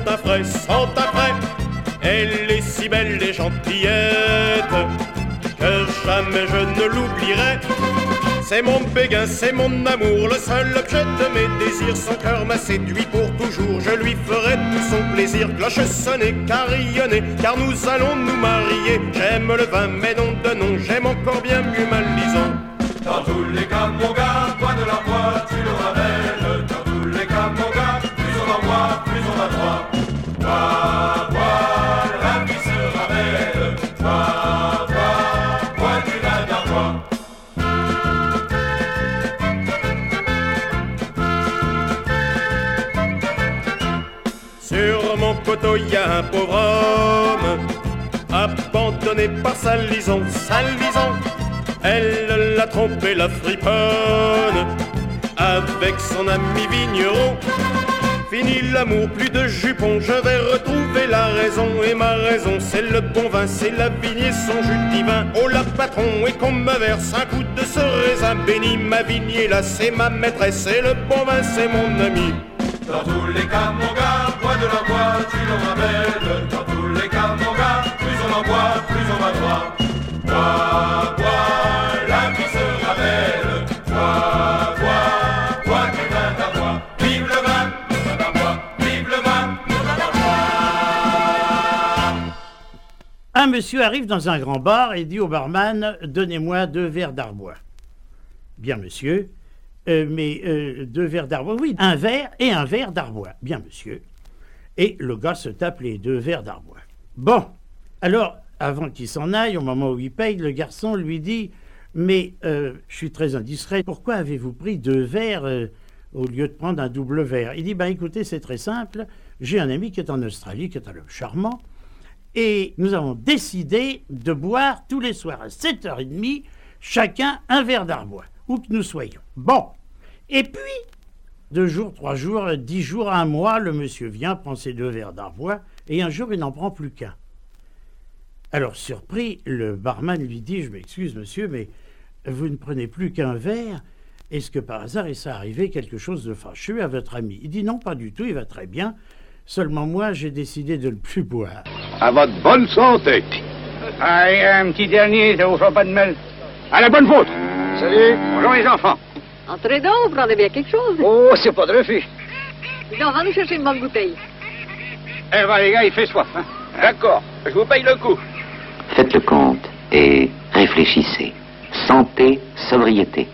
Douce et son teint frais, son teint frais. Elle est si belle et gentillette que jamais je ne l'oublierai. C'est mon béguin, c'est mon amour, le seul objet de mes désirs. Son cœur m'a séduit pour toujours, je lui ferai tout son plaisir. Cloche sonnée, carillonnée, car nous allons nous marier. J'aime le vin, mais non de nom, j'aime encore bien mieux ma. Dans tous les cas, mon gars, bois de la voix, tu l'auras belle. Coteau, y a un pauvre homme, abandonné par sa lison, sa lison. Elle l'a trompé, la friponne, avec son ami vigneron. Fini l'amour, plus de jupons, je vais retrouver la raison. Et ma raison, c'est le bon vin, c'est la vigne et son jus divin. Oh la patron, et qu'on me verse un coup de ce raisin béni. Ma vigne là, c'est ma maîtresse, et le bon vin, c'est mon ami. Dans tous les cas, mon gars, de la voix, tu l'auras belle. Dans tous les cas, mon gars, plus on en boit, plus on va droit. Bois, bois, la vie sera belle. Bois, bois, bois du vin d'arbois. Vive le vin, le vin d'arbois. Vive le vin, le vin d'arbois. Un monsieur arrive dans un grand bar et dit au barman Donnez-moi deux verres d'arbois. Bien, monsieur. Euh, mais euh, deux verres d'arbois, oui, un verre et un verre d'arbois. Bien, monsieur. Et le gars se tape les deux verres d'arbois. Bon, alors, avant qu'il s'en aille, au moment où il paye, le garçon lui dit Mais euh, je suis très indiscret, pourquoi avez-vous pris deux verres euh, au lieu de prendre un double verre? Il dit Ben écoutez, c'est très simple. J'ai un ami qui est en Australie, qui est un homme charmant, et nous avons décidé de boire tous les soirs à 7h30, chacun un verre d'arbois, où que nous soyons. Bon. Et puis, deux jours, trois jours, dix jours, un mois, le monsieur vient, prend ses deux verres d'arbois, et un jour, il n'en prend plus qu'un. Alors, surpris, le barman lui dit Je m'excuse, monsieur, mais vous ne prenez plus qu'un verre. Est-ce que par hasard, il s'est arrivé quelque chose de fâcheux à votre ami? Il dit Non, pas du tout, il va très bien. Seulement moi, j'ai décidé de ne plus boire. À votre bonne santé. Allez, un petit dernier, ça vous fera pas de mal. À la bonne vôtre. Salut. Bonjour les enfants. Entrez donc, vous prenez bien quelque chose. Oh, c'est pas de refus. Dis donc, va nous chercher une bonne bouteille. Eh ben les gars, il fait soif. hein. D'accord, je vous paye le coup. Faites le compte et réfléchissez. Santé, sobriété.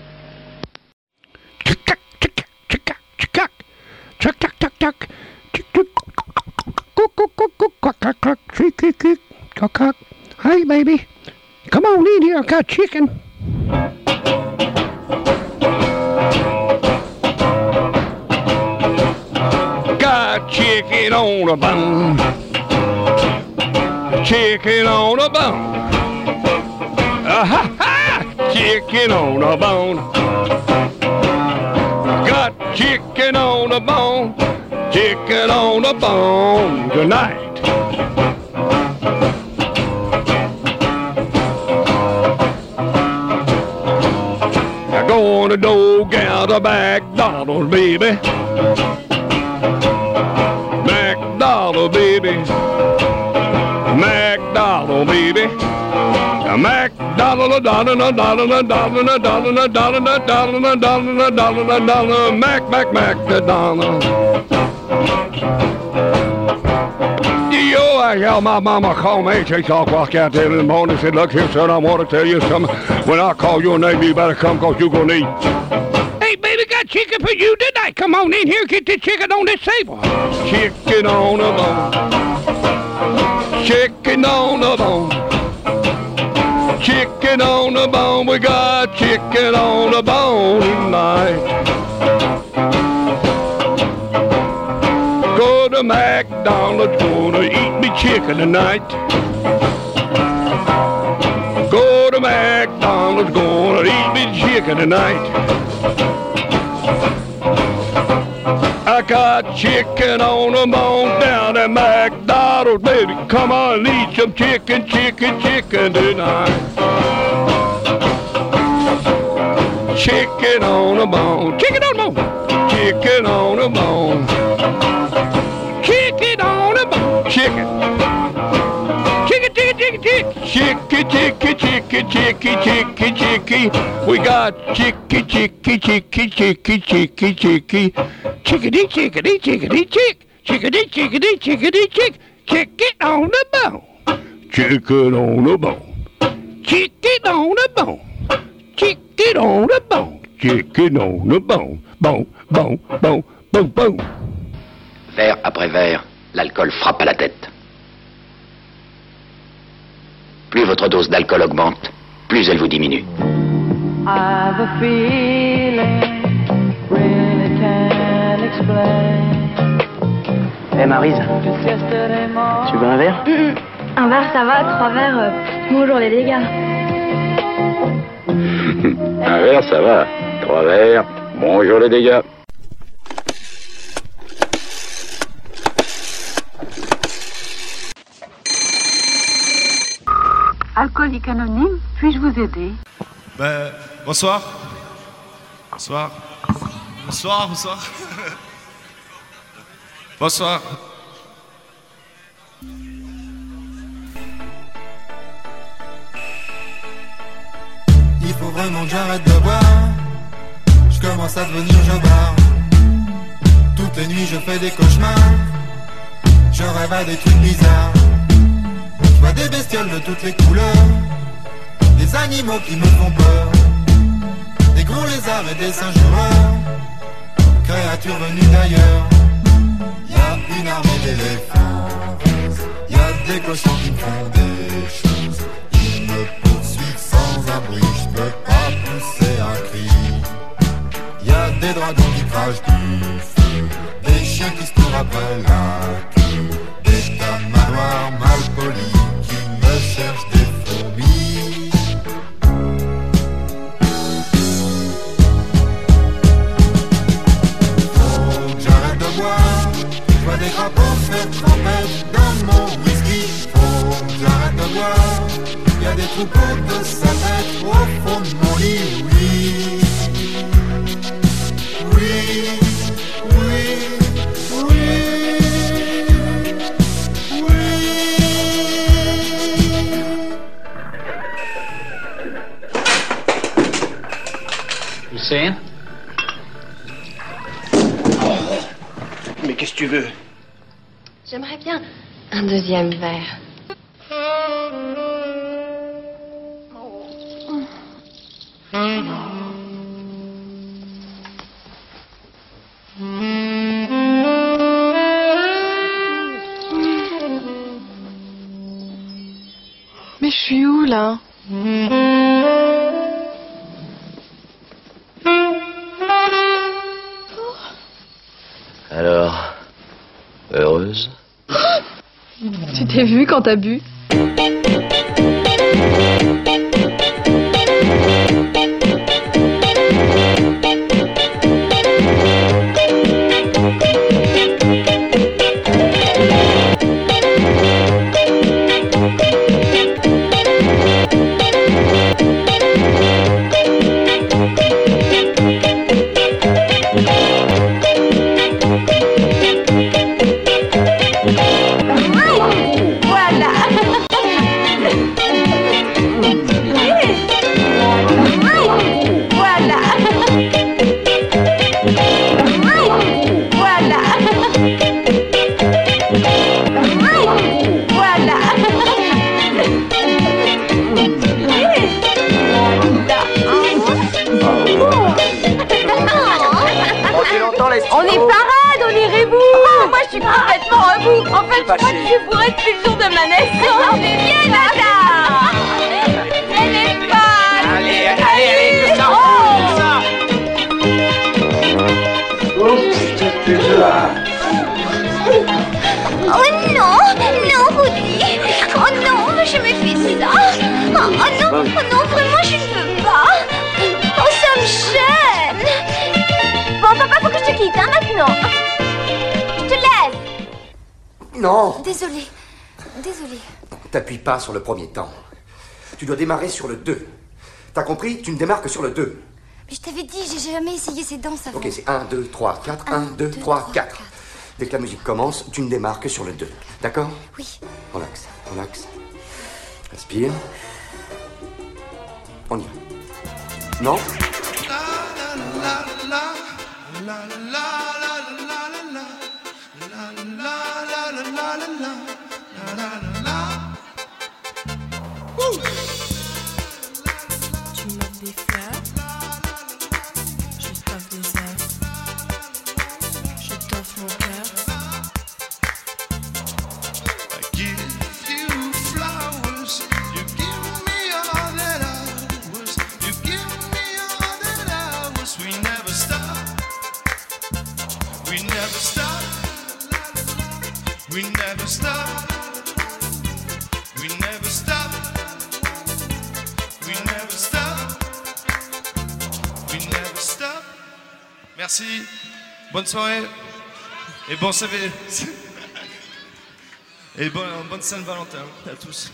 Hey, baby. Come on in here. I got chicken. Got chicken on a bone. Chicken on a bone. Ah, ha, ha! Chicken on a bone. Got chicken on a bone. Chicken on a bone Good I go on the dog out of McDonald's, baby. McDonald, baby. McDonald, baby. A McDonald, a dollar, a dollar, a dollar, a dollar, a dollar, a dollar, a dollar, a dollar, a dollar, Mac, Mac, McDonald. Yo, I got my mama call me. She talk walk out there in the morning. Said, look here, son, I want to tell you something. When I call your name, you better come cause you gonna eat. Hey, baby, got chicken for you tonight. Come on in here. Get the chicken on this table. Chicken on a bone. Chicken on a bone. chicken on the bone. We got chicken on the bone tonight. Go to McDonald's, gonna eat me chicken tonight. Go to McDonald's, gonna eat me chicken tonight. I got chicken on the bone down at McDonald's, baby. Come on, eat some chicken, chicken, chicken tonight. Chicken on the bone, chicken on the bone, chicken on the bone, chicken. Chicken, chicken, chicken, chicken, chicken, chicken, chicken, chicken, chicken. We got chicken, chicken, chicken, chicken, chicken, chicken. Chickadee, chickadee, chickadee, chick. Chickadee, chickadee, chickadee, chick. Chicken on the bone. Chicken on the bone. Chicken on the bone. Chicken on the bone. Chicken on the bone. Bone, bone, bone, bone, bone. Verre après verre, l'alcool frappe à la tête. Plus votre dose d'alcool augmente, plus elle vous diminue. I've a feeling, really can't explain. Eh Marise, tu veux un verre? Un verre, ça va, trois verres. euh, bonjour les dégâts. Un verre, ça va. Trois verres. Bonjour les dégâts. Alcoolique anonyme, puis-je vous aider? Ben, bonsoir. Bonsoir. Bonsoir, bonsoir. bonsoir. Il faut vraiment que j'arrête de boire. Je commence à devenir jobard. Toutes les nuits je fais des cauchemars. Je rêve à des trucs bizarres. Des bestioles de toutes les couleurs. Des animaux qui me font peur. Des gros lézards et des singes jureurs. Créatures venues d'ailleurs. Y a une armée d'éléphants. Y a des cochons qui font des choses. Ils me poursuivent sans abri. Je peux pas pousser un cri. Y a des dragons qui crachent du feu. Des chiens qui se courent après la queue. Des tamanoirs mal polis boire. Y a des troupeaux de salettes au fond de mon lit, oui. Oui, oui, oui, Tu sais Mais qu'est-ce que tu veux? J'aimerais bien un deuxième verre. Là. Alors, heureuse? Tu t'es vu quand t'as bu? Sur le premier temps. Tu dois démarrer sur le 2. T'as compris? Tu ne démarres que sur le 2. Mais je t'avais dit, j'ai jamais essayé ces danses avant. Ok, c'est 1, 2, 3, 4. 1, 2, 3, 4. Dès que la musique commence, tu ne démarres que sur le 2. D'accord? Oui. Relax, relax. Respire. On y va. Non? Merci, bonne soirée et bon. Et bonne, bonne Saint-Valentin à tous.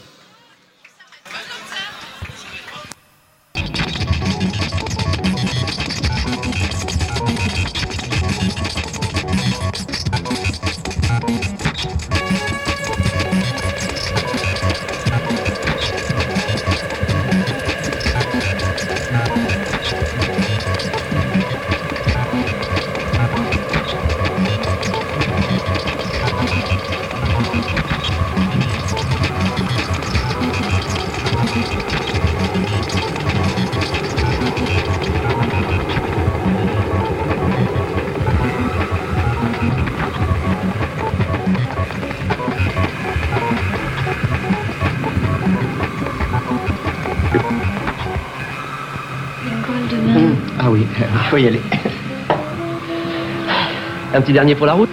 Faut y aller. Un petit dernier pour la route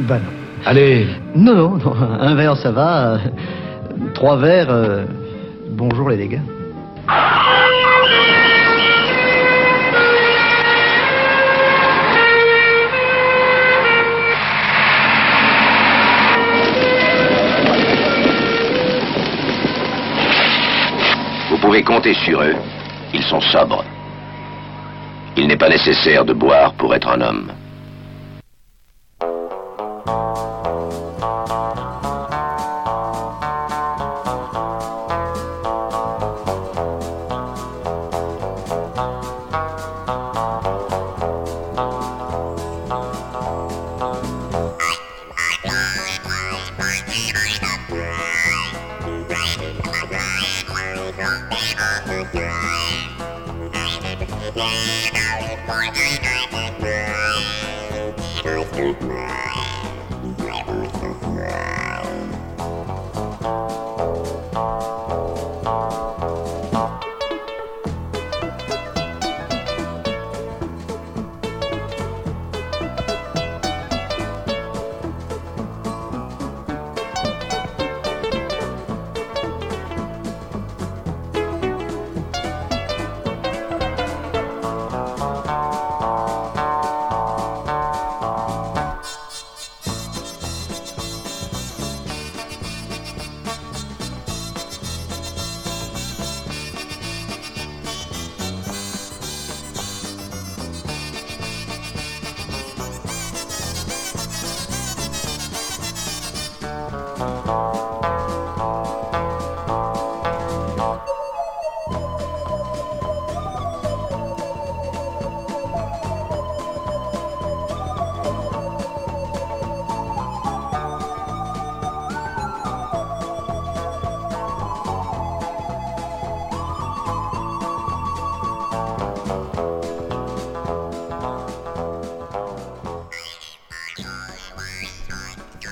Bah non. Allez Non, non, non, un verre ça va. Trois verres, euh, bonjour les dégâts. Vous pouvez compter sur eux. Ils sont sobres. Il n'est pas nécessaire de boire pour être un homme.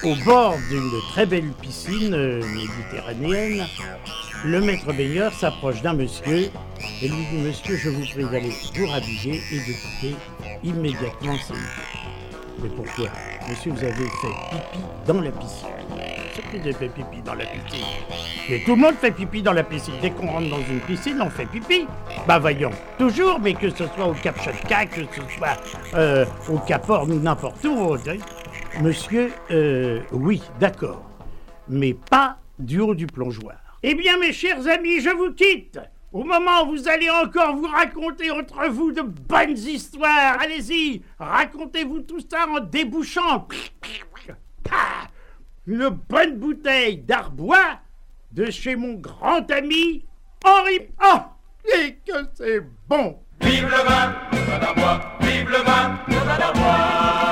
Au bord d'une très belle piscine euh, méditerranéenne, le maître baigneur s'approche d'un monsieur et lui dit Monsieur, je vous prie d'aller vous rhabiller et de quitter immédiatement ces. Mais pourquoi? Monsieur, vous avez fait pipi dans la piscine. C'est que j'ai fait pipi dans la piscine? Mais tout le monde fait pipi dans la piscine. Dès qu'on rentre dans une piscine, on fait pipi. Bah voyons, toujours, mais que ce soit au Cap Chotka, que ce soit euh, au Cap Horn ou n'importe où. Monsieur, euh, oui, d'accord, mais pas du haut du plongeoir. Eh bien, mes chers amis, je vous quitte. Au moment où vous allez encore vous raconter entre vous de bonnes histoires, allez-y, racontez-vous tout ça en débouchant une bonne bouteille d'arbois de chez mon grand ami Henri. Oh, et que c'est bon! Vive le vin, le vin d'arbois, vive le vin, le vin d'arbois!